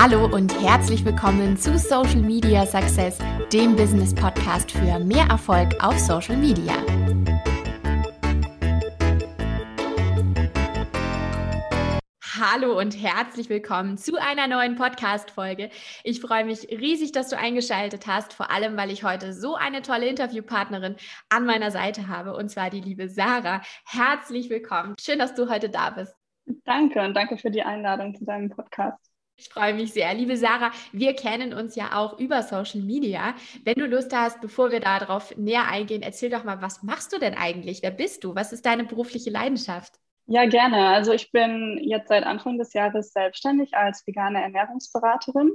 Hallo und herzlich willkommen zu Social Media Success, dem Business Podcast für mehr Erfolg auf Social Media. Hallo und herzlich willkommen zu einer neuen Podcast-Folge. Ich freue mich riesig, dass du eingeschaltet hast, vor allem, weil ich heute so eine tolle Interviewpartnerin an meiner Seite habe, und zwar die liebe Sarah. Herzlich willkommen. Schön, dass du heute da bist. Danke und danke für die Einladung zu deinem Podcast. Ich freue mich sehr. Liebe Sarah, wir kennen uns ja auch über Social Media. Wenn du Lust hast, bevor wir darauf näher eingehen, erzähl doch mal, was machst du denn eigentlich? Wer bist du? Was ist deine berufliche Leidenschaft? Ja, gerne. Also ich bin jetzt seit Anfang des Jahres selbstständig als vegane Ernährungsberaterin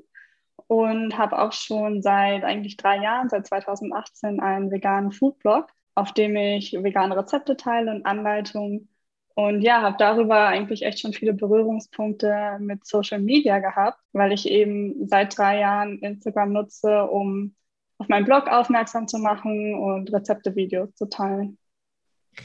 und habe auch schon seit eigentlich drei Jahren, seit 2018, einen veganen Foodblog, auf dem ich vegane Rezepte teile und Anleitungen. Und ja, habe darüber eigentlich echt schon viele Berührungspunkte mit Social Media gehabt, weil ich eben seit drei Jahren Instagram nutze, um auf meinen Blog aufmerksam zu machen und Rezepte-Videos zu teilen.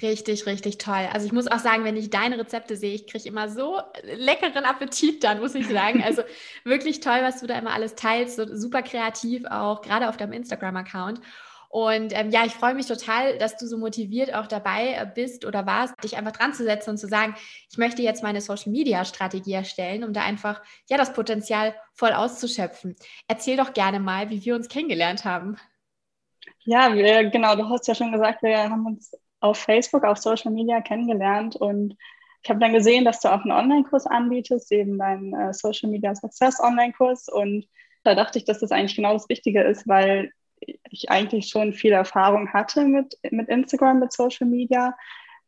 Richtig, richtig toll. Also ich muss auch sagen, wenn ich deine Rezepte sehe, ich kriege immer so leckeren Appetit dann, muss ich sagen. Also wirklich toll, was du da immer alles teilst. So super kreativ auch, gerade auf deinem Instagram-Account. Und ähm, ja, ich freue mich total, dass du so motiviert auch dabei äh, bist oder warst, dich einfach dran zu setzen und zu sagen, ich möchte jetzt meine Social-Media-Strategie erstellen, um da einfach ja das Potenzial voll auszuschöpfen. Erzähl doch gerne mal, wie wir uns kennengelernt haben. Ja, wir, genau, du hast ja schon gesagt, wir haben uns auf Facebook, auf Social Media kennengelernt und ich habe dann gesehen, dass du auch einen Online-Kurs anbietest, eben deinen äh, Social Media Success Online-Kurs und da dachte ich, dass das eigentlich genau das Richtige ist, weil ich eigentlich schon viel Erfahrung hatte mit, mit Instagram, mit Social Media.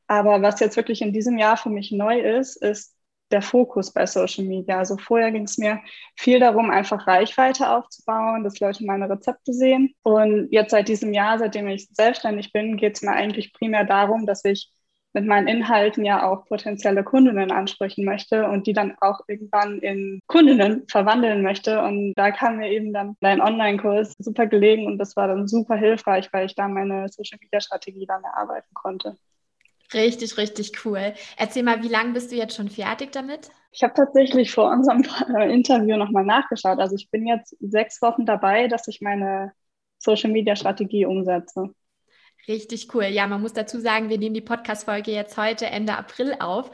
Aber was jetzt wirklich in diesem Jahr für mich neu ist, ist der Fokus bei Social Media. Also vorher ging es mir viel darum, einfach Reichweite aufzubauen, dass Leute meine Rezepte sehen. Und jetzt seit diesem Jahr, seitdem ich selbstständig bin, geht es mir eigentlich primär darum, dass ich mit meinen Inhalten ja auch potenzielle Kundinnen ansprechen möchte und die dann auch irgendwann in Kundinnen verwandeln möchte. Und da kam mir eben dann dein Online-Kurs super gelegen und das war dann super hilfreich, weil ich da meine Social-Media-Strategie dann erarbeiten konnte. Richtig, richtig cool. Erzähl mal, wie lange bist du jetzt schon fertig damit? Ich habe tatsächlich vor unserem Interview nochmal nachgeschaut. Also ich bin jetzt sechs Wochen dabei, dass ich meine Social-Media-Strategie umsetze. Richtig cool. Ja, man muss dazu sagen, wir nehmen die Podcast-Folge jetzt heute Ende April auf.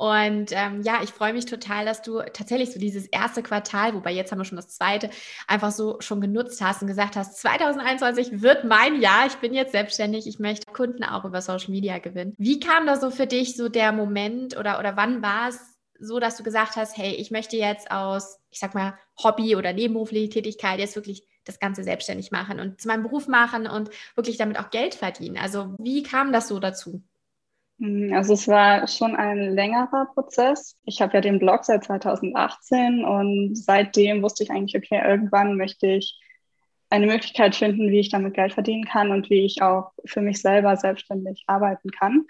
Und ähm, ja, ich freue mich total, dass du tatsächlich so dieses erste Quartal, wobei jetzt haben wir schon das zweite, einfach so schon genutzt hast und gesagt hast, 2021 wird mein Jahr. Ich bin jetzt selbstständig. Ich möchte Kunden auch über Social Media gewinnen. Wie kam da so für dich so der Moment oder, oder wann war es so, dass du gesagt hast, hey, ich möchte jetzt aus, ich sag mal, Hobby oder nebenberufliche Tätigkeit jetzt wirklich das Ganze selbstständig machen und zu meinem Beruf machen und wirklich damit auch Geld verdienen. Also wie kam das so dazu? Hm, also es war schon ein längerer Prozess. Ich habe ja den Blog seit 2018 und seitdem wusste ich eigentlich, okay, irgendwann möchte ich eine Möglichkeit finden, wie ich damit Geld verdienen kann und wie ich auch für mich selber selbstständig arbeiten kann.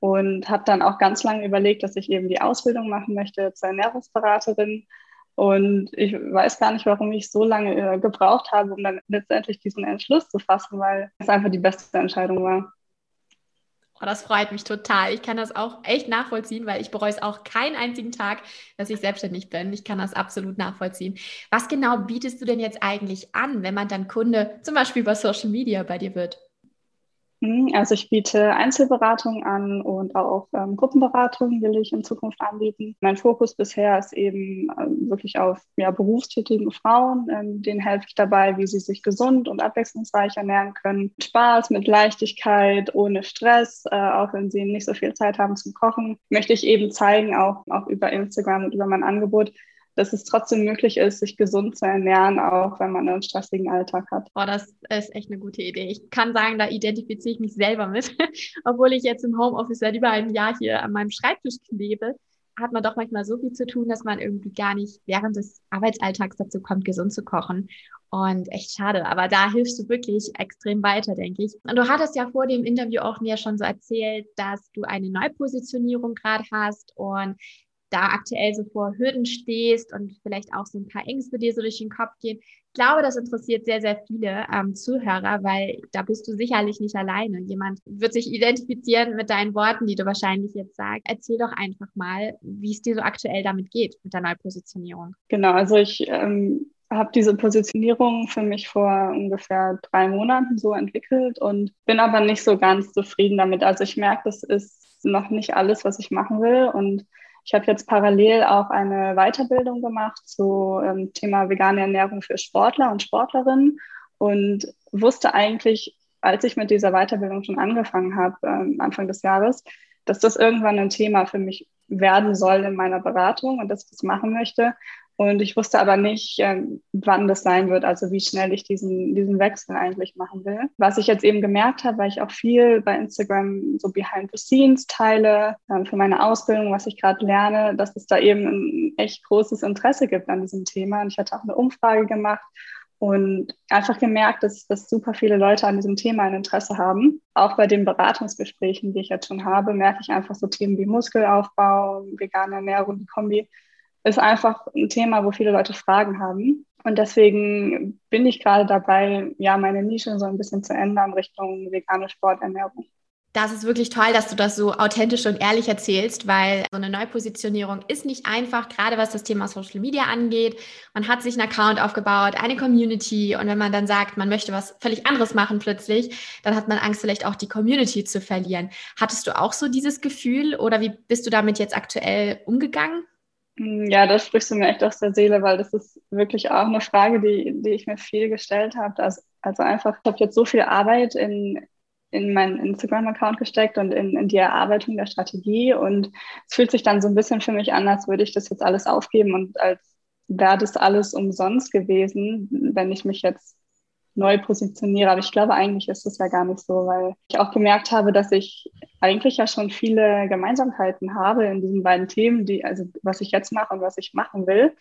Und habe dann auch ganz lange überlegt, dass ich eben die Ausbildung machen möchte zur Ernährungsberaterin und ich weiß gar nicht, warum ich so lange äh, gebraucht habe, um dann letztendlich diesen Entschluss zu fassen, weil es einfach die beste Entscheidung war. Oh, das freut mich total. Ich kann das auch echt nachvollziehen, weil ich bereue es auch keinen einzigen Tag, dass ich selbstständig bin. Ich kann das absolut nachvollziehen. Was genau bietest du denn jetzt eigentlich an, wenn man dann Kunde zum Beispiel über Social Media bei dir wird? Mhm, also ich biete Einzelberatung an und auch ähm, Gruppenberatung will ich in Zukunft anbieten. Mein Fokus bisher ist eben ähm, wirklich auf ja, berufstätigen Frauen. Ähm, denen helfe ich dabei, wie sie sich gesund und abwechslungsreich ernähren können. Spaß, mit Leichtigkeit, ohne Stress, äh, auch wenn sie nicht so viel Zeit haben zum Kochen, möchte ich eben zeigen, auch, auch über Instagram und über mein Angebot, dass es trotzdem möglich ist, sich gesund zu ernähren, auch wenn man einen stressigen Alltag hat. Boah, das ist echt eine gute Idee. Ich kann sagen, da identifiziere ich mich selber mit. Obwohl ich jetzt im Homeoffice seit über einem Jahr hier an meinem Schreibtisch klebe, hat man doch manchmal so viel zu tun, dass man irgendwie gar nicht während des Arbeitsalltags dazu kommt, gesund zu kochen. Und echt schade. Aber da hilfst du wirklich extrem weiter, denke ich. Und du hattest ja vor dem Interview auch mir schon so erzählt, dass du eine Neupositionierung gerade hast und da aktuell so vor Hürden stehst und vielleicht auch so ein paar Ängste dir so durch den Kopf gehen. Ich glaube, das interessiert sehr, sehr viele ähm, Zuhörer, weil da bist du sicherlich nicht alleine. Jemand wird sich identifizieren mit deinen Worten, die du wahrscheinlich jetzt sagst. Erzähl doch einfach mal, wie es dir so aktuell damit geht mit der Neupositionierung. Genau, also ich ähm, habe diese Positionierung für mich vor ungefähr drei Monaten so entwickelt und bin aber nicht so ganz zufrieden damit. Also ich merke, das ist noch nicht alles, was ich machen will und ich habe jetzt parallel auch eine Weiterbildung gemacht zu ähm, Thema vegane Ernährung für Sportler und Sportlerinnen und wusste eigentlich, als ich mit dieser Weiterbildung schon angefangen habe, ähm, Anfang des Jahres, dass das irgendwann ein Thema für mich werden soll in meiner Beratung und dass ich das machen möchte. Und ich wusste aber nicht, ähm, wann das sein wird, also wie schnell ich diesen, diesen Wechsel eigentlich machen will. Was ich jetzt eben gemerkt habe, weil ich auch viel bei Instagram so Behind the Scenes teile äh, für meine Ausbildung, was ich gerade lerne, dass es da eben ein echt großes Interesse gibt an diesem Thema. Und ich hatte auch eine Umfrage gemacht und einfach gemerkt, dass, dass super viele Leute an diesem Thema ein Interesse haben. Auch bei den Beratungsgesprächen, die ich jetzt schon habe, merke ich einfach so Themen wie Muskelaufbau, vegane Ernährung, die Kombi ist einfach ein Thema, wo viele Leute Fragen haben. Und deswegen bin ich gerade dabei, ja, meine Nische so ein bisschen zu ändern Richtung vegane Sporternährung. Das ist wirklich toll, dass du das so authentisch und ehrlich erzählst, weil so eine Neupositionierung ist nicht einfach, gerade was das Thema Social Media angeht. Man hat sich einen Account aufgebaut, eine Community und wenn man dann sagt, man möchte was völlig anderes machen plötzlich, dann hat man Angst, vielleicht auch die Community zu verlieren. Hattest du auch so dieses Gefühl oder wie bist du damit jetzt aktuell umgegangen? Hm, ja, das sprichst du mir echt aus der Seele, weil das ist wirklich auch eine Frage, die, die ich mir viel gestellt habe. Also, also einfach, ich habe jetzt so viel Arbeit in, in meinen Instagram-Account gesteckt und in, in die Erarbeitung der Strategie. Und es fühlt sich dann so ein bisschen für mich an, als würde ich das jetzt alles aufgeben und als wäre das alles umsonst gewesen, wenn ich mich jetzt neu positioniere. Aber ich glaube, eigentlich ist es ja gar nicht so, weil ich auch gemerkt habe, dass ich eigentlich ja schon viele Gemeinsamkeiten habe in diesen beiden Themen, die, also was ich jetzt mache und was ich machen will.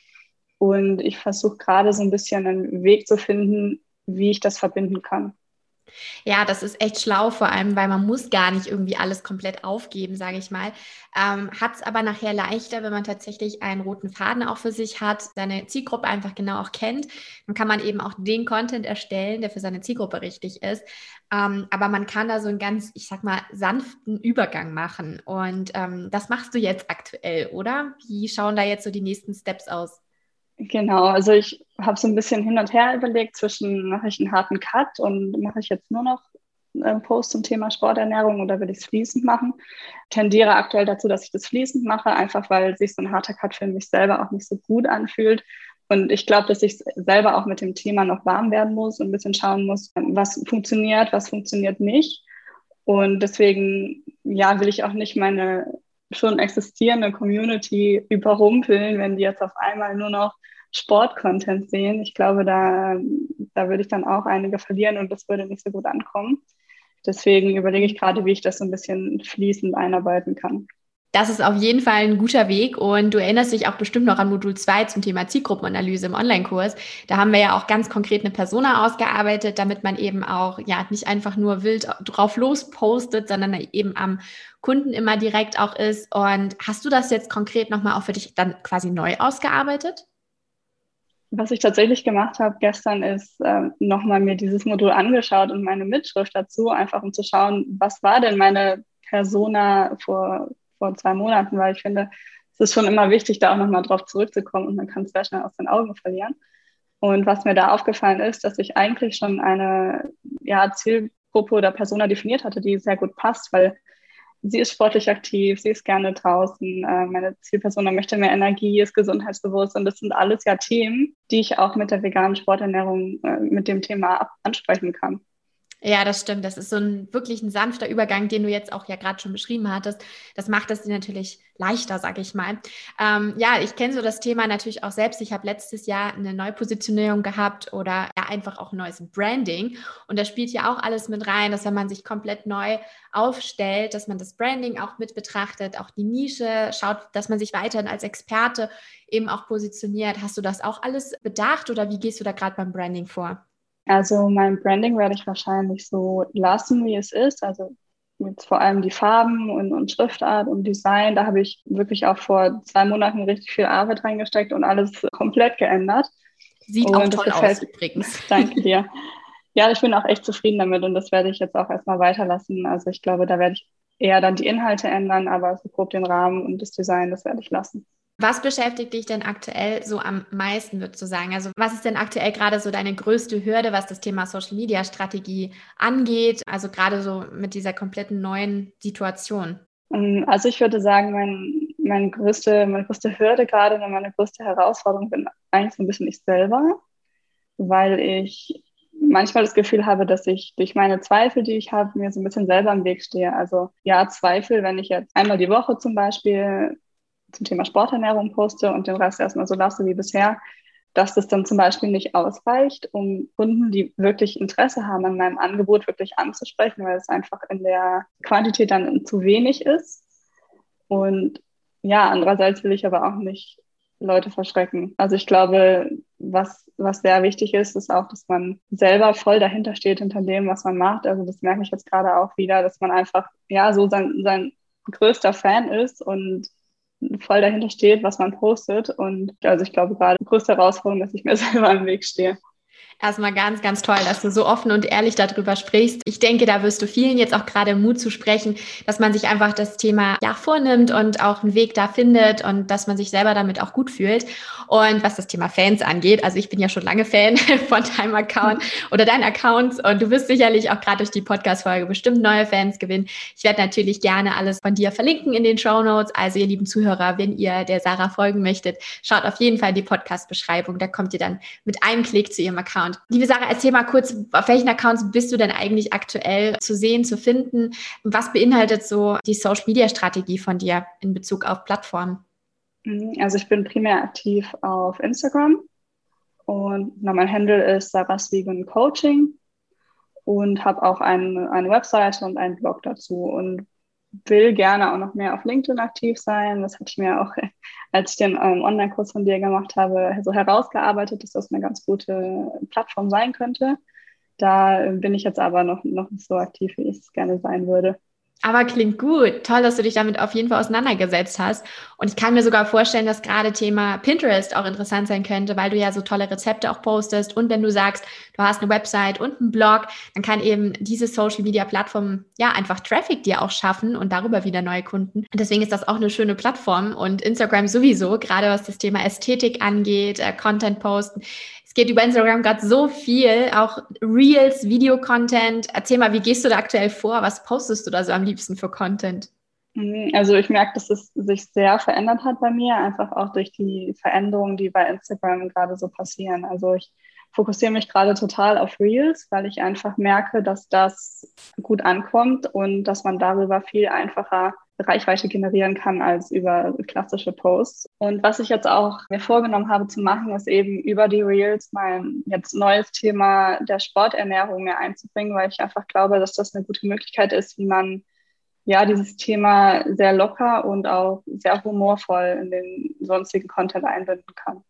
Und ich versuche gerade so ein bisschen einen Weg zu finden, wie ich das verbinden kann. Ja, das ist echt schlau, vor allem, weil man muss gar nicht irgendwie alles komplett aufgeben, sage ich mal. Ähm, hat es aber nachher leichter, wenn man tatsächlich einen roten Faden auch für sich hat, seine Zielgruppe einfach genau auch kennt. Dann kann man eben auch den Content erstellen, der für seine Zielgruppe richtig ist. Ähm, aber man kann da so einen ganz, ich sag mal, sanften Übergang machen. Und ähm, das machst du jetzt aktuell, oder? Wie schauen da jetzt so die nächsten Steps aus? Genau, also ich habe so ein bisschen hin und her überlegt zwischen, mache ich einen harten Cut und mache ich jetzt nur noch einen Post zum Thema Sporternährung oder will ich es fließend machen. Tendiere aktuell dazu, dass ich das fließend mache, einfach weil sich so ein harter Cut für mich selber auch nicht so gut anfühlt. Und ich glaube, dass ich selber auch mit dem Thema noch warm werden muss und ein bisschen schauen muss, was funktioniert, was funktioniert nicht. Und deswegen, ja, will ich auch nicht meine schon existierende Community überrumpeln, wenn die jetzt auf einmal nur noch Sport-Content sehen. Ich glaube, da, da würde ich dann auch einige verlieren und das würde nicht so gut ankommen. Deswegen überlege ich gerade, wie ich das so ein bisschen fließend einarbeiten kann. Das ist auf jeden Fall ein guter Weg und du erinnerst dich auch bestimmt noch an Modul 2 zum Thema Zielgruppenanalyse im Online-Kurs. Da haben wir ja auch ganz konkret eine Persona ausgearbeitet, damit man eben auch ja nicht einfach nur wild drauf lospostet, sondern eben am Kunden immer direkt auch ist. Und hast du das jetzt konkret nochmal auch für dich dann quasi neu ausgearbeitet? Was ich tatsächlich gemacht habe gestern ist äh, nochmal mir dieses Modul angeschaut und meine Mitschrift dazu, einfach um zu schauen, was war denn meine Persona vor vor zwei Monaten, weil ich finde, es ist schon immer wichtig, da auch nochmal drauf zurückzukommen und man kann es sehr schnell aus den Augen verlieren. Und was mir da aufgefallen ist, dass ich eigentlich schon eine ja, Zielgruppe oder Persona definiert hatte, die sehr gut passt, weil sie ist sportlich aktiv, sie ist gerne draußen, äh, meine Zielpersona möchte mehr Energie, ist gesundheitsbewusst und das sind alles ja Themen, die ich auch mit der veganen Sporternährung äh, mit dem Thema ansprechen kann. Ja, das stimmt. Das ist so ein wirklich ein sanfter Übergang, den du jetzt auch ja gerade schon beschrieben hattest. Das macht es dir natürlich leichter, sage ich mal. Ähm, ja, ich kenne so das Thema natürlich auch selbst. Ich habe letztes Jahr eine Neupositionierung gehabt oder ja einfach auch ein neues Branding. Und da spielt ja auch alles mit rein, dass wenn man sich komplett neu aufstellt, dass man das Branding auch mit betrachtet, auch die Nische, schaut, dass man sich weiterhin als Experte eben auch positioniert. Hast du das auch alles bedacht oder wie gehst du da gerade beim Branding vor? Also mein Branding werde ich wahrscheinlich so lassen, wie es ist. Also jetzt vor allem die Farben und, und Schriftart und Design, da habe ich wirklich auch vor zwei Monaten richtig viel Arbeit reingesteckt und alles komplett geändert. Sieht und auch toll gefällt, aus übrigens. Danke dir. Ja, ich bin auch echt zufrieden damit und das werde ich jetzt auch erstmal weiterlassen. Also ich glaube, da werde ich eher dann die Inhalte ändern, aber so grob den Rahmen und das Design, das werde ich lassen. Was beschäftigt dich denn aktuell so am meisten, würdest du sagen? Also was ist denn aktuell gerade so deine größte Hürde, was das Thema Social-Media-Strategie angeht? Also gerade so mit dieser kompletten neuen Situation. Ähm, also ich würde sagen, mein, meine, größte, meine größte Hürde gerade und meine größte Herausforderung bin eigentlich so ein bisschen ich selber, weil ich manchmal das Gefühl habe, dass ich durch meine Zweifel, die ich habe, mir so ein bisschen selber im Weg stehe. Also ja, Zweifel, wenn ich jetzt einmal die Woche zum Beispiel zum Thema Sporternährung poste und den Rest erstmal so lasse wie bisher, dass das dann zum Beispiel nicht ausreicht, um Kunden, die wirklich Interesse haben an meinem Angebot, wirklich anzusprechen, weil es einfach in der Quantität dann zu wenig ist. Und ja, andererseits will ich aber auch nicht Leute verschrecken. Also ich glaube, was, was sehr wichtig ist, ist auch, dass man selber voll dahinter steht, hinter dem, was man macht. Also das merke ich jetzt gerade auch wieder, dass man einfach, ja, so sein, sein größter Fan ist und voll dahinter steht, was man postet. Und also ich glaube gerade die größte Herausforderung, dass ich mir selber im Weg stehe. Erstmal ganz, ganz toll, dass du so offen und ehrlich darüber sprichst. Ich denke, da wirst du vielen jetzt auch gerade Mut zu sprechen, dass man sich einfach das Thema ja vornimmt und auch einen Weg da findet und dass man sich selber damit auch gut fühlt. Und was das Thema Fans angeht, also ich bin ja schon lange Fan von deinem Account oder deinen Accounts und du wirst sicherlich auch gerade durch die Podcast-Folge bestimmt neue Fans gewinnen. Ich werde natürlich gerne alles von dir verlinken in den Show Notes. Also ihr lieben Zuhörer, wenn ihr der Sarah folgen möchtet, schaut auf jeden Fall in die Podcast-Beschreibung. Da kommt ihr dann mit einem Klick zu ihrem Account Account. Liebe Sarah, erzähl mal kurz, auf welchen Accounts bist du denn eigentlich aktuell zu sehen, zu finden? Was beinhaltet so die Social Media Strategie von dir in Bezug auf Plattformen? Mhm, also ich bin primär aktiv auf Instagram und mein Handle ist Sarah's Vegan Coaching und habe auch ein, eine Webseite und einen Blog dazu und will gerne auch noch mehr auf LinkedIn aktiv sein. Das hatte ich mir auch, als ich den ähm, Online-Kurs von dir gemacht habe, so herausgearbeitet, dass das eine ganz gute Plattform sein könnte. Da bin ich jetzt aber noch, noch nicht so aktiv, wie ich es gerne sein würde. Aber klingt gut. Toll, dass du dich damit auf jeden Fall auseinandergesetzt hast. Und ich kann mir sogar vorstellen, dass gerade Thema Pinterest auch interessant sein könnte, weil du ja so tolle Rezepte auch postest. Und wenn du sagst, du hast eine Website und einen Blog, dann kann eben diese Social Media Plattform ja einfach Traffic dir auch schaffen und darüber wieder neue Kunden. Und deswegen ist das auch eine schöne Plattform und Instagram sowieso, gerade was das Thema Ästhetik angeht, äh, Content posten es geht über Instagram gerade so viel, auch Reels, Video-Content. Erzähl mal, wie gehst du da aktuell vor? Was postest du da so am liebsten für Content? Mhm, also ich merke, dass es sich sehr verändert hat bei mir, einfach auch durch die Veränderungen, die bei Instagram gerade so passieren. Also ich fokussiere mich gerade total auf Reels, weil ich einfach merke, dass das gut ankommt und dass man darüber viel einfacher Reichweite generieren kann als über klassische Posts. Und was ich jetzt auch mir vorgenommen habe zu machen, ist eben über die Reels mein jetzt neues Thema der Sporternährung mehr einzubringen, weil ich einfach glaube, dass das eine gute Möglichkeit ist, wie man ja dieses Thema sehr locker und auch sehr humorvoll in den sonstigen Content einbinden kann.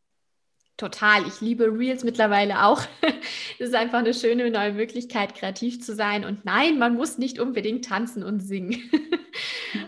Total. Ich liebe Reels mittlerweile auch. Es ist einfach eine schöne neue Möglichkeit, kreativ zu sein. Und nein, man muss nicht unbedingt tanzen und singen.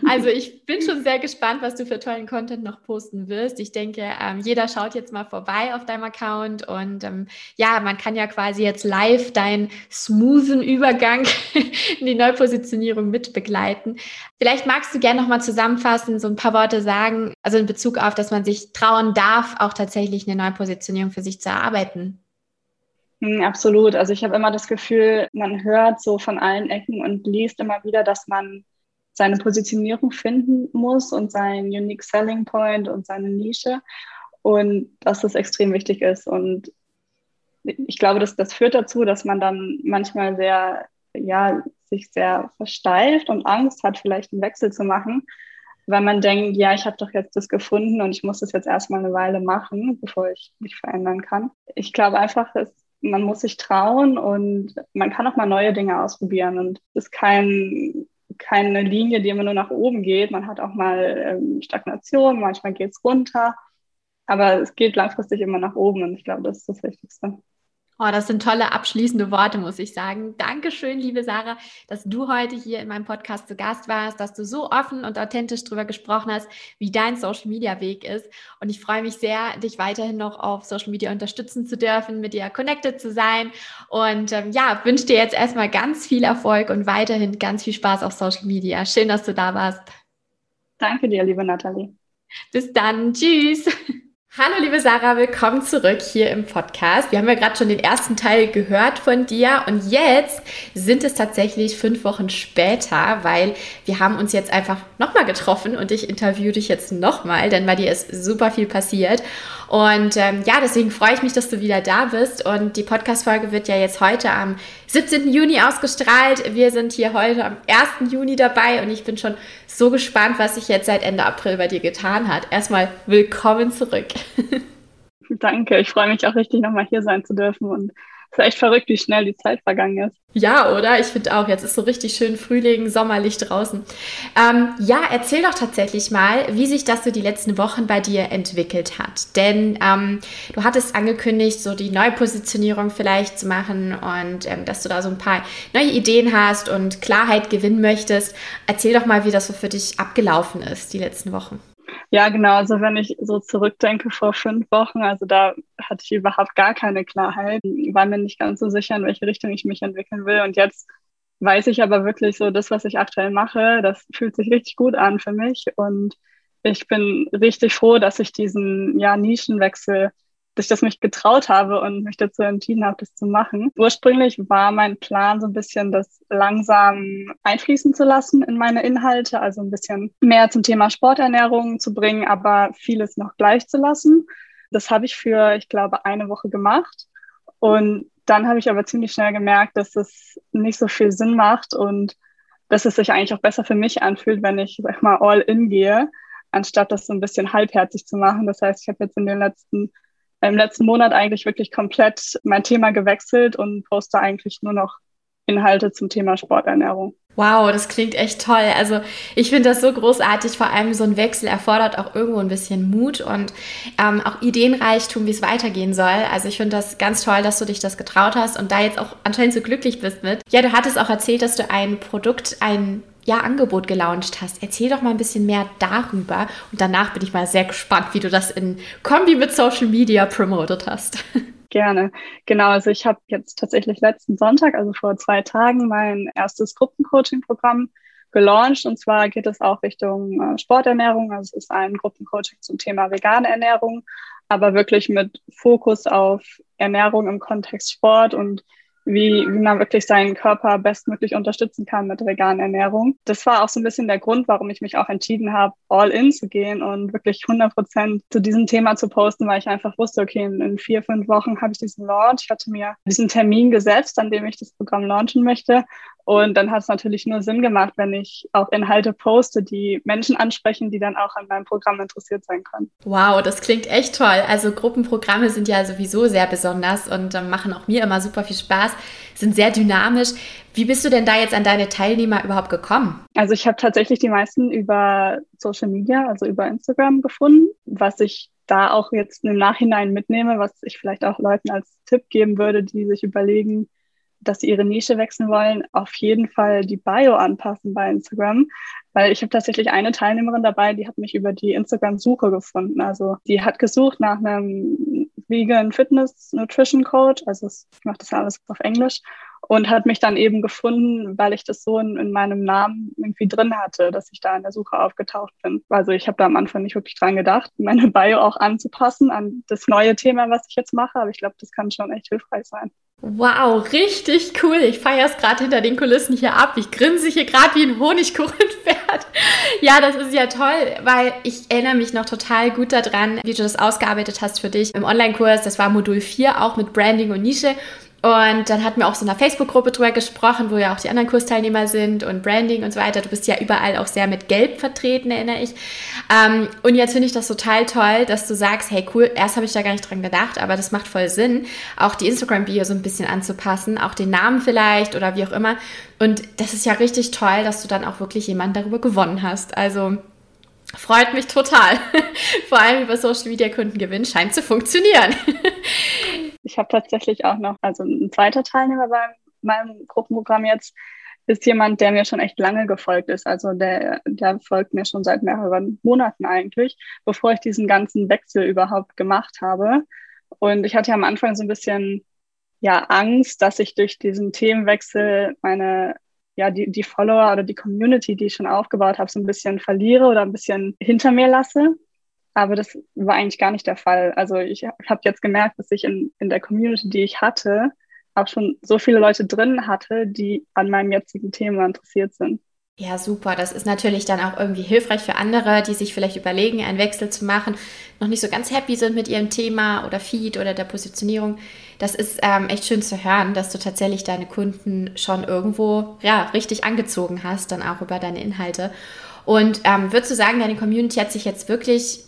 Also ich bin schon sehr gespannt, was du für tollen Content noch posten wirst. Ich denke, ähm, jeder schaut jetzt mal vorbei auf deinem Account und ähm, ja, man kann ja quasi jetzt live deinen smoothen Übergang in die Neupositionierung mit begleiten. Vielleicht magst du gerne noch mal zusammenfassen, so ein paar Worte sagen, also in Bezug auf, dass man sich trauen darf, auch tatsächlich eine Neupositionierung für sich zu erarbeiten. Hm, absolut. Also ich habe immer das Gefühl, man hört so von allen Ecken und liest immer wieder, dass man seine Positionierung finden muss und seinen Unique Selling Point und seine Nische und dass das extrem wichtig ist. Und ich glaube, dass das führt dazu, dass man dann manchmal sehr, ja, sich sehr versteift und Angst hat, vielleicht einen Wechsel zu machen, weil man denkt, ja, ich habe doch jetzt das gefunden und ich muss das jetzt erstmal eine Weile machen, bevor ich mich verändern kann. Ich glaube einfach, dass man muss sich trauen und man kann auch mal neue Dinge ausprobieren und es ist kein keine Linie, die immer nur nach oben geht. Man hat auch mal ähm, Stagnation, manchmal geht es runter, aber es geht langfristig immer nach oben und ich glaube, das ist das Wichtigste. Oh, das sind tolle abschließende Worte, muss ich sagen. Dankeschön, liebe Sarah, dass du heute hier in meinem Podcast zu Gast warst, dass du so offen und authentisch darüber gesprochen hast, wie dein Social Media Weg ist. Und ich freue mich sehr, dich weiterhin noch auf Social Media unterstützen zu dürfen, mit dir connected zu sein. Und ähm, ja, wünsche dir jetzt erstmal ganz viel Erfolg und weiterhin ganz viel Spaß auf Social Media. Schön, dass du da warst. Danke dir, liebe Nathalie. Bis dann. Tschüss. Hallo liebe Sarah, willkommen zurück hier im Podcast. Wir haben ja gerade schon den ersten Teil gehört von dir und jetzt sind es tatsächlich fünf Wochen später, weil wir haben uns jetzt einfach nochmal getroffen und ich interviewe dich jetzt nochmal, denn bei dir ist super viel passiert. Und ähm, ja, deswegen freue ich mich, dass du wieder da bist. Und die Podcast-Folge wird ja jetzt heute am 17. Juni ausgestrahlt. Wir sind hier heute am 1. Juni dabei und ich bin schon so gespannt, was sich jetzt seit Ende April bei dir getan hat. Erstmal willkommen zurück. Danke, ich freue mich auch richtig, nochmal hier sein zu dürfen und ist echt verrückt, wie schnell die Zeit vergangen ist. Ja, oder? Ich finde auch, jetzt ist so richtig schön Frühling, sommerlich draußen. Ähm, ja, erzähl doch tatsächlich mal, wie sich das so die letzten Wochen bei dir entwickelt hat. Denn ähm, du hattest angekündigt, so die Neupositionierung vielleicht zu machen und ähm, dass du da so ein paar neue Ideen hast und Klarheit gewinnen möchtest. Erzähl doch mal, wie das so für dich abgelaufen ist, die letzten Wochen. Ja, genau. Also wenn ich so zurückdenke vor fünf Wochen, also da hatte ich überhaupt gar keine Klarheit, war mir nicht ganz so sicher, in welche Richtung ich mich entwickeln will. Und jetzt weiß ich aber wirklich so, das, was ich aktuell mache, das fühlt sich richtig gut an für mich. Und ich bin richtig froh, dass ich diesen ja, Nischenwechsel dass ich das mich getraut habe und mich dazu entschieden habe, das zu machen. Ursprünglich war mein Plan so ein bisschen, das langsam einfließen zu lassen in meine Inhalte, also ein bisschen mehr zum Thema Sporternährung zu bringen, aber vieles noch gleich zu lassen. Das habe ich für, ich glaube, eine Woche gemacht. Und dann habe ich aber ziemlich schnell gemerkt, dass es nicht so viel Sinn macht und dass es sich eigentlich auch besser für mich anfühlt, wenn ich, sag mal, all in gehe, anstatt das so ein bisschen halbherzig zu machen. Das heißt, ich habe jetzt in den letzten im letzten Monat eigentlich wirklich komplett mein Thema gewechselt und poste eigentlich nur noch Inhalte zum Thema Sporternährung. Wow, das klingt echt toll. Also ich finde das so großartig. Vor allem so ein Wechsel erfordert auch irgendwo ein bisschen Mut und ähm, auch Ideenreichtum, wie es weitergehen soll. Also ich finde das ganz toll, dass du dich das getraut hast und da jetzt auch anscheinend so glücklich bist mit. Ja, du hattest auch erzählt, dass du ein Produkt, ein ja, Angebot gelauncht hast. Erzähl doch mal ein bisschen mehr darüber und danach bin ich mal sehr gespannt, wie du das in Kombi mit Social Media promotet hast. Gerne. Genau, also ich habe jetzt tatsächlich letzten Sonntag, also vor zwei Tagen, mein erstes Gruppencoaching-Programm gelauncht. Und zwar geht es auch Richtung äh, Sporternährung. Also es ist ein Gruppencoaching zum Thema vegane Ernährung, aber wirklich mit Fokus auf Ernährung im Kontext Sport und wie, wie man wirklich seinen Körper bestmöglich unterstützen kann mit veganer Ernährung. Das war auch so ein bisschen der Grund, warum ich mich auch entschieden habe, all in zu gehen und wirklich 100 Prozent zu diesem Thema zu posten, weil ich einfach wusste, okay, in, in vier, fünf Wochen habe ich diesen Launch. Ich hatte mir diesen Termin gesetzt, an dem ich das Programm launchen möchte. Und dann hat es natürlich nur Sinn gemacht, wenn ich auch Inhalte poste, die Menschen ansprechen, die dann auch an meinem Programm interessiert sein können. Wow, das klingt echt toll. Also Gruppenprogramme sind ja sowieso sehr besonders und äh, machen auch mir immer super viel Spaß, sind sehr dynamisch. Wie bist du denn da jetzt an deine Teilnehmer überhaupt gekommen? Also ich habe tatsächlich die meisten über Social Media, also über Instagram gefunden, was ich da auch jetzt im Nachhinein mitnehme, was ich vielleicht auch Leuten als Tipp geben würde, die sich überlegen, dass sie ihre Nische wechseln wollen, auf jeden Fall die Bio anpassen bei Instagram, weil ich habe tatsächlich eine Teilnehmerin dabei, die hat mich über die Instagram-Suche gefunden. Also die hat gesucht nach einem Vegan Fitness Nutrition Coach, also ich mache das ja alles auf Englisch und hat mich dann eben gefunden, weil ich das so in, in, meinem Namen irgendwie drin hatte, dass ich da in der Suche aufgetaucht bin. Also ich habe da am Anfang nicht wirklich dran gedacht, meine Bio auch anzupassen an das neue Thema, was ich jetzt mache, aber ich glaube, das kann schon echt hilfreich sein. Wow, richtig cool. Ich feiere es gerade hinter den Kulissen hier ab. Ich grinse hier gerade wie ein Honigkuchenpferd. Ja, das ist ja toll, weil ich erinnere mich noch total gut daran, wie du das ausgearbeitet hast für dich im Online-Kurs. Das war Modul 4, auch mit Branding und Nische. Und dann hatten wir auch so in einer Facebook-Gruppe drüber gesprochen, wo ja auch die anderen Kursteilnehmer sind und Branding und so weiter. Du bist ja überall auch sehr mit Gelb vertreten, erinnere ich. Ähm, und jetzt finde ich das total toll, dass du sagst, hey cool, erst habe ich da gar nicht dran gedacht, aber das macht voll Sinn, auch die Instagram-Bio so ein bisschen anzupassen, auch den Namen vielleicht oder wie auch immer. Und das ist ja richtig toll, dass du dann auch wirklich jemanden darüber gewonnen hast. Also Freut mich total. Vor allem über Social Media Kunden gewinnen scheint zu funktionieren. Ich habe tatsächlich auch noch, also ein zweiter Teilnehmer bei meinem Gruppenprogramm jetzt, ist jemand, der mir schon echt lange gefolgt ist. Also der, der folgt mir schon seit mehreren Monaten eigentlich, bevor ich diesen ganzen Wechsel überhaupt gemacht habe. Und ich hatte am Anfang so ein bisschen ja Angst, dass ich durch diesen Themenwechsel meine ja die, die Follower oder die Community, die ich schon aufgebaut habe, so ein bisschen verliere oder ein bisschen hinter mir lasse. Aber das war eigentlich gar nicht der Fall. Also ich habe jetzt gemerkt, dass ich in, in der Community, die ich hatte, auch schon so viele Leute drin hatte, die an meinem jetzigen Thema interessiert sind. Ja, super. Das ist natürlich dann auch irgendwie hilfreich für andere, die sich vielleicht überlegen, einen Wechsel zu machen, noch nicht so ganz happy sind mit ihrem Thema oder Feed oder der Positionierung. Das ist ähm, echt schön zu hören, dass du tatsächlich deine Kunden schon irgendwo ja, richtig angezogen hast, dann auch über deine Inhalte. Und ähm, würdest du sagen, deine Community hat sich jetzt wirklich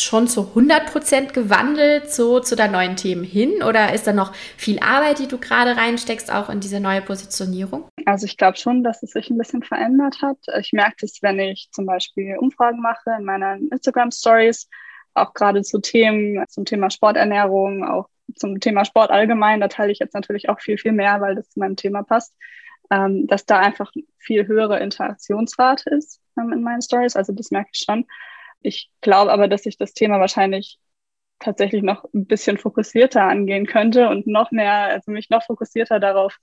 schon zu 100 Prozent gewandelt so zu deinen neuen Themen hin? Oder ist da noch viel Arbeit, die du gerade reinsteckst, auch in diese neue Positionierung? Also ich glaube schon, dass es sich ein bisschen verändert hat. Ich merke das, wenn ich zum Beispiel Umfragen mache in meinen Instagram-Stories, auch gerade zu Themen, zum Thema Sporternährung, auch zum Thema Sport allgemein, da teile ich jetzt natürlich auch viel, viel mehr, weil das zu meinem Thema passt, ähm, dass da einfach viel höhere Interaktionsrate ist ähm, in meinen Stories. Also das merke ich schon. Ich glaube aber, dass ich das Thema wahrscheinlich tatsächlich noch ein bisschen fokussierter angehen könnte und noch mehr, also mich noch fokussierter darauf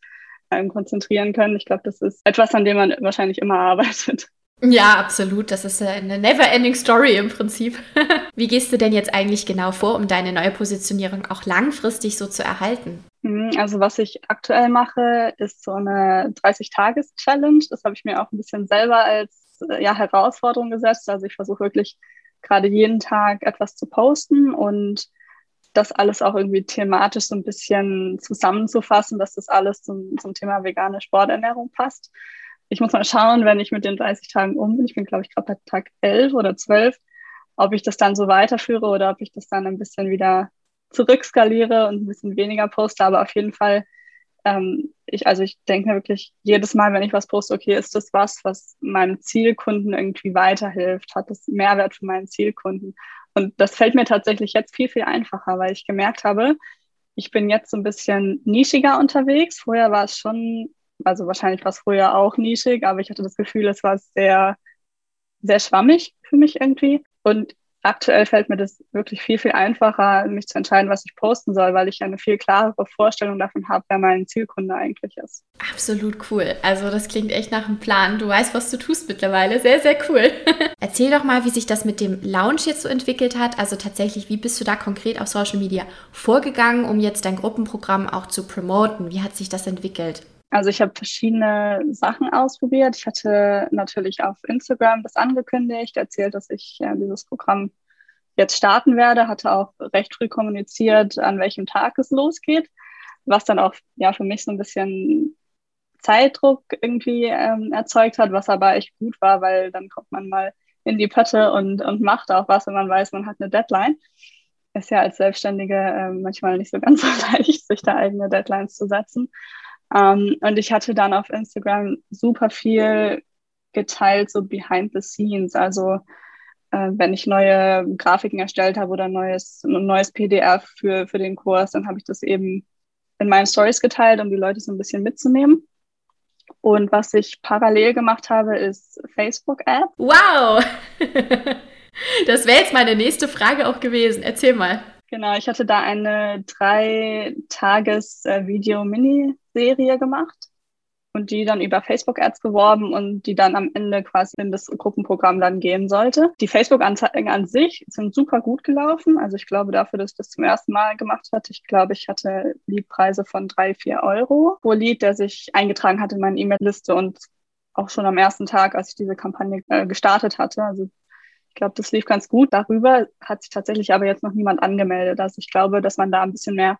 ähm, konzentrieren können. Ich glaube, das ist etwas, an dem man wahrscheinlich immer arbeitet. Ja, absolut. Das ist eine never-ending Story im Prinzip. Wie gehst du denn jetzt eigentlich genau vor, um deine neue Positionierung auch langfristig so zu erhalten? Mhm, also was ich aktuell mache, ist so eine 30-Tages-Challenge. Das habe ich mir auch ein bisschen selber als ja, Herausforderung gesetzt. Also ich versuche wirklich gerade jeden Tag etwas zu posten und das alles auch irgendwie thematisch so ein bisschen zusammenzufassen, dass das alles zum, zum Thema vegane Sporternährung passt. Ich muss mal schauen, wenn ich mit den 30 Tagen um bin, ich bin glaube ich gerade bei Tag 11 oder 12, ob ich das dann so weiterführe oder ob ich das dann ein bisschen wieder zurückskaliere und ein bisschen weniger poste. Aber auf jeden Fall ähm, ich, also ich denke mir wirklich jedes Mal, wenn ich was poste, okay, ist das was, was meinem Zielkunden irgendwie weiterhilft? Hat das Mehrwert für meinen Zielkunden? Und das fällt mir tatsächlich jetzt viel, viel einfacher, weil ich gemerkt habe, ich bin jetzt so ein bisschen nischiger unterwegs. Vorher war es schon, also wahrscheinlich war es früher auch nischig, aber ich hatte das Gefühl, es war sehr, sehr schwammig für mich irgendwie. Und aktuell fällt mir das wirklich viel, viel einfacher, mich zu entscheiden, was ich posten soll, weil ich eine viel klarere Vorstellung davon habe, wer mein Zielkunde eigentlich ist. Absolut cool. Also das klingt echt nach einem Plan. Du weißt, was du tust mittlerweile. Sehr, sehr cool. Erzähl doch mal, wie sich das mit dem Lounge jetzt so entwickelt hat. Also tatsächlich, wie bist du da konkret auf Social Media vorgegangen, um jetzt dein Gruppenprogramm auch zu promoten? Wie hat sich das entwickelt? Also ich habe verschiedene Sachen ausprobiert. Ich hatte natürlich auf Instagram das angekündigt, erzählt, dass ich ja, dieses Programm jetzt starten werde, hatte auch recht früh kommuniziert, an welchem Tag es losgeht, was dann auch ja für mich so ein bisschen Zeitdruck irgendwie ähm, erzeugt hat, was aber echt gut war, weil dann kommt man mal in die Pötte und, und macht auch was, wenn man weiß, man hat eine Deadline. Ist ja als Selbstständige äh, manchmal nicht so ganz so leicht, sich da eigene Deadlines zu setzen. Ähm, und ich hatte dann auf Instagram super viel geteilt, so behind the scenes. Also äh, wenn ich neue Grafiken erstellt habe oder neues, ein neues PDF für, für den Kurs, dann habe ich das eben in meinen Stories geteilt, um die Leute so ein bisschen mitzunehmen. Und was ich parallel gemacht habe, ist Facebook-App. Wow! Das wäre jetzt meine nächste Frage auch gewesen. Erzähl mal. Genau, ich hatte da eine drei Tages äh, Video-Mini-Serie gemacht und die dann über Facebook-Ads beworben und die dann am Ende quasi in das Gruppenprogramm dann gehen sollte. Die Facebook-Anzeigen an sich sind super gut gelaufen. Also ich glaube dafür, dass ich das zum ersten Mal gemacht hatte, ich glaube, ich hatte Leadpreise von drei, vier Euro pro Lead, der sich eingetragen hat in meine E-Mail-Liste und auch schon am ersten Tag, als ich diese Kampagne äh, gestartet hatte. Also ich glaube, das lief ganz gut. Darüber hat sich tatsächlich aber jetzt noch niemand angemeldet. Also ich glaube, dass man da ein bisschen mehr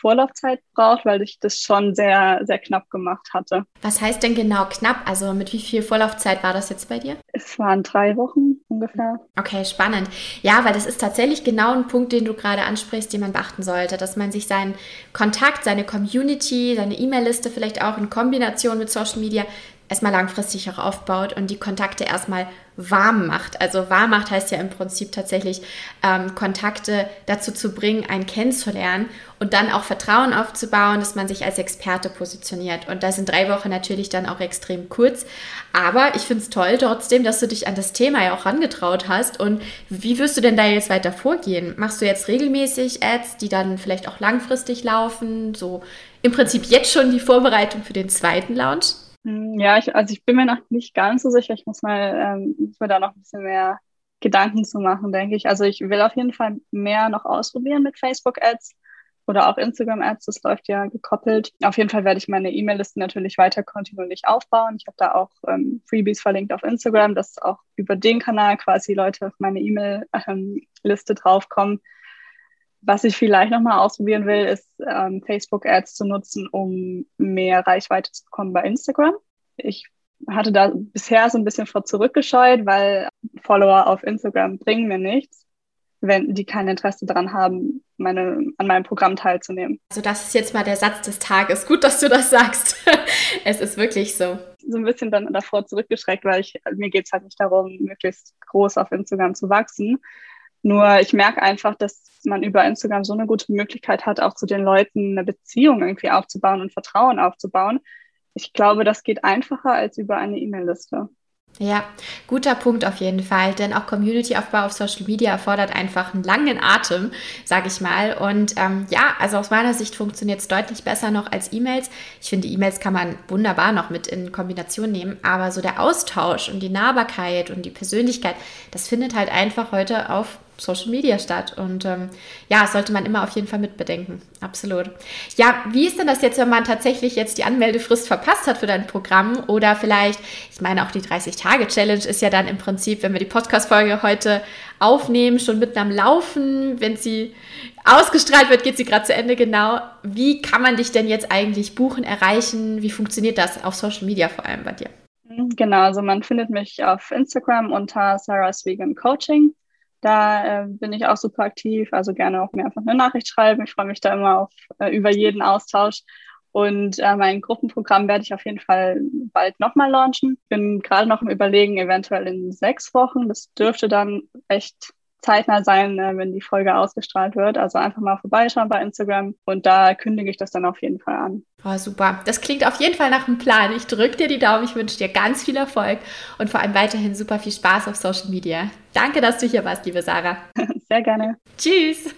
Vorlaufzeit braucht, weil ich das schon sehr, sehr knapp gemacht hatte. Was heißt denn genau knapp? Also mit wie viel Vorlaufzeit war das jetzt bei dir? Es waren drei Wochen ungefähr. Okay, spannend. Ja, weil das ist tatsächlich genau ein Punkt, den du gerade ansprichst, den man beachten sollte, dass man sich seinen Kontakt, seine Community, seine E-Mail-Liste vielleicht auch in Kombination mit Social Media erstmal langfristig auch aufbaut und die Kontakte erstmal warm macht. Also warm macht heißt ja im Prinzip tatsächlich ähm, Kontakte dazu zu bringen, einen kennenzulernen und dann auch Vertrauen aufzubauen, dass man sich als Experte positioniert. Und da sind drei Wochen natürlich dann auch extrem kurz. Aber ich finde es toll trotzdem, dass du dich an das Thema ja auch rangetraut hast. Und wie wirst du denn da jetzt weiter vorgehen? Machst du jetzt regelmäßig Ads, die dann vielleicht auch langfristig laufen? So im Prinzip jetzt schon die Vorbereitung für den zweiten Launch? Hm, ja, ich, also ich bin mir noch nicht ganz so sicher. Ich muss mal, ähm, muss mir da noch ein bisschen mehr Gedanken zu machen, denke ich. Also ich will auf jeden Fall mehr noch ausprobieren mit Facebook-Ads oder auch Instagram-Ads. Das läuft ja gekoppelt. Auf jeden Fall werde ich meine E-Mail-Liste natürlich weiter kontinuierlich aufbauen. Ich habe da auch ähm, Freebies verlinkt auf Instagram, dass auch über den Kanal quasi Leute auf meine E-Mail-Liste ähm, draufkommen. Was ich vielleicht nochmal ausprobieren will, ist ähm, Facebook-Ads zu nutzen, um mehr Reichweite zu bekommen bei Instagram. Ich hatte da bisher so ein bisschen vor zurückgescheut, weil Follower auf Instagram bringen mir nichts, wenn die kein Interesse daran haben, meine, an meinem Programm teilzunehmen. Also das ist jetzt mal der Satz des Tages. Gut, dass du das sagst. es ist wirklich so. So ein bisschen dann davor zurückgeschreckt, weil ich, mir geht es halt nicht darum, möglichst groß auf Instagram zu wachsen, nur ich merke einfach, dass man über Instagram so eine gute Möglichkeit hat, auch zu den Leuten eine Beziehung irgendwie aufzubauen und Vertrauen aufzubauen. Ich glaube, das geht einfacher als über eine E-Mail-Liste. Ja, guter Punkt auf jeden Fall, denn auch Community-Aufbau auf Social Media erfordert einfach einen langen Atem, sage ich mal. Und ähm, ja, also aus meiner Sicht funktioniert es deutlich besser noch als E-Mails. Ich finde, E-Mails kann man wunderbar noch mit in Kombination nehmen, aber so der Austausch und die Nahbarkeit und die Persönlichkeit, das findet halt einfach heute auf Social Media statt. Und ähm, ja, sollte man immer auf jeden Fall mitbedenken. Absolut. Ja, wie ist denn das jetzt, wenn man tatsächlich jetzt die Anmeldefrist verpasst hat für dein Programm? Oder vielleicht, ich meine, auch die 30-Tage-Challenge ist ja dann im Prinzip, wenn wir die Podcast-Folge heute aufnehmen, schon mitten am Laufen. Wenn sie ausgestrahlt wird, geht sie gerade zu Ende. Genau. Wie kann man dich denn jetzt eigentlich buchen, erreichen? Wie funktioniert das auf Social Media vor allem bei dir? Genau, also man findet mich auf Instagram unter Sarah's Vegan Coaching. Da äh, bin ich auch super aktiv, also gerne auch mir einfach eine Nachricht schreiben. Ich freue mich da immer auf, äh, über jeden Austausch. Und äh, mein Gruppenprogramm werde ich auf jeden Fall bald nochmal launchen. Bin gerade noch im Überlegen, eventuell in sechs Wochen. Das dürfte dann echt zeitnah sein, äh, wenn die Folge ausgestrahlt wird. Also einfach mal vorbeischauen bei Instagram und da kündige ich das dann auf jeden Fall an. Oh, super. Das klingt auf jeden Fall nach einem Plan. Ich drücke dir die Daumen. Ich wünsche dir ganz viel Erfolg und vor allem weiterhin super viel Spaß auf Social Media. Danke, dass du hier warst, liebe Sarah. Sehr gerne. Tschüss.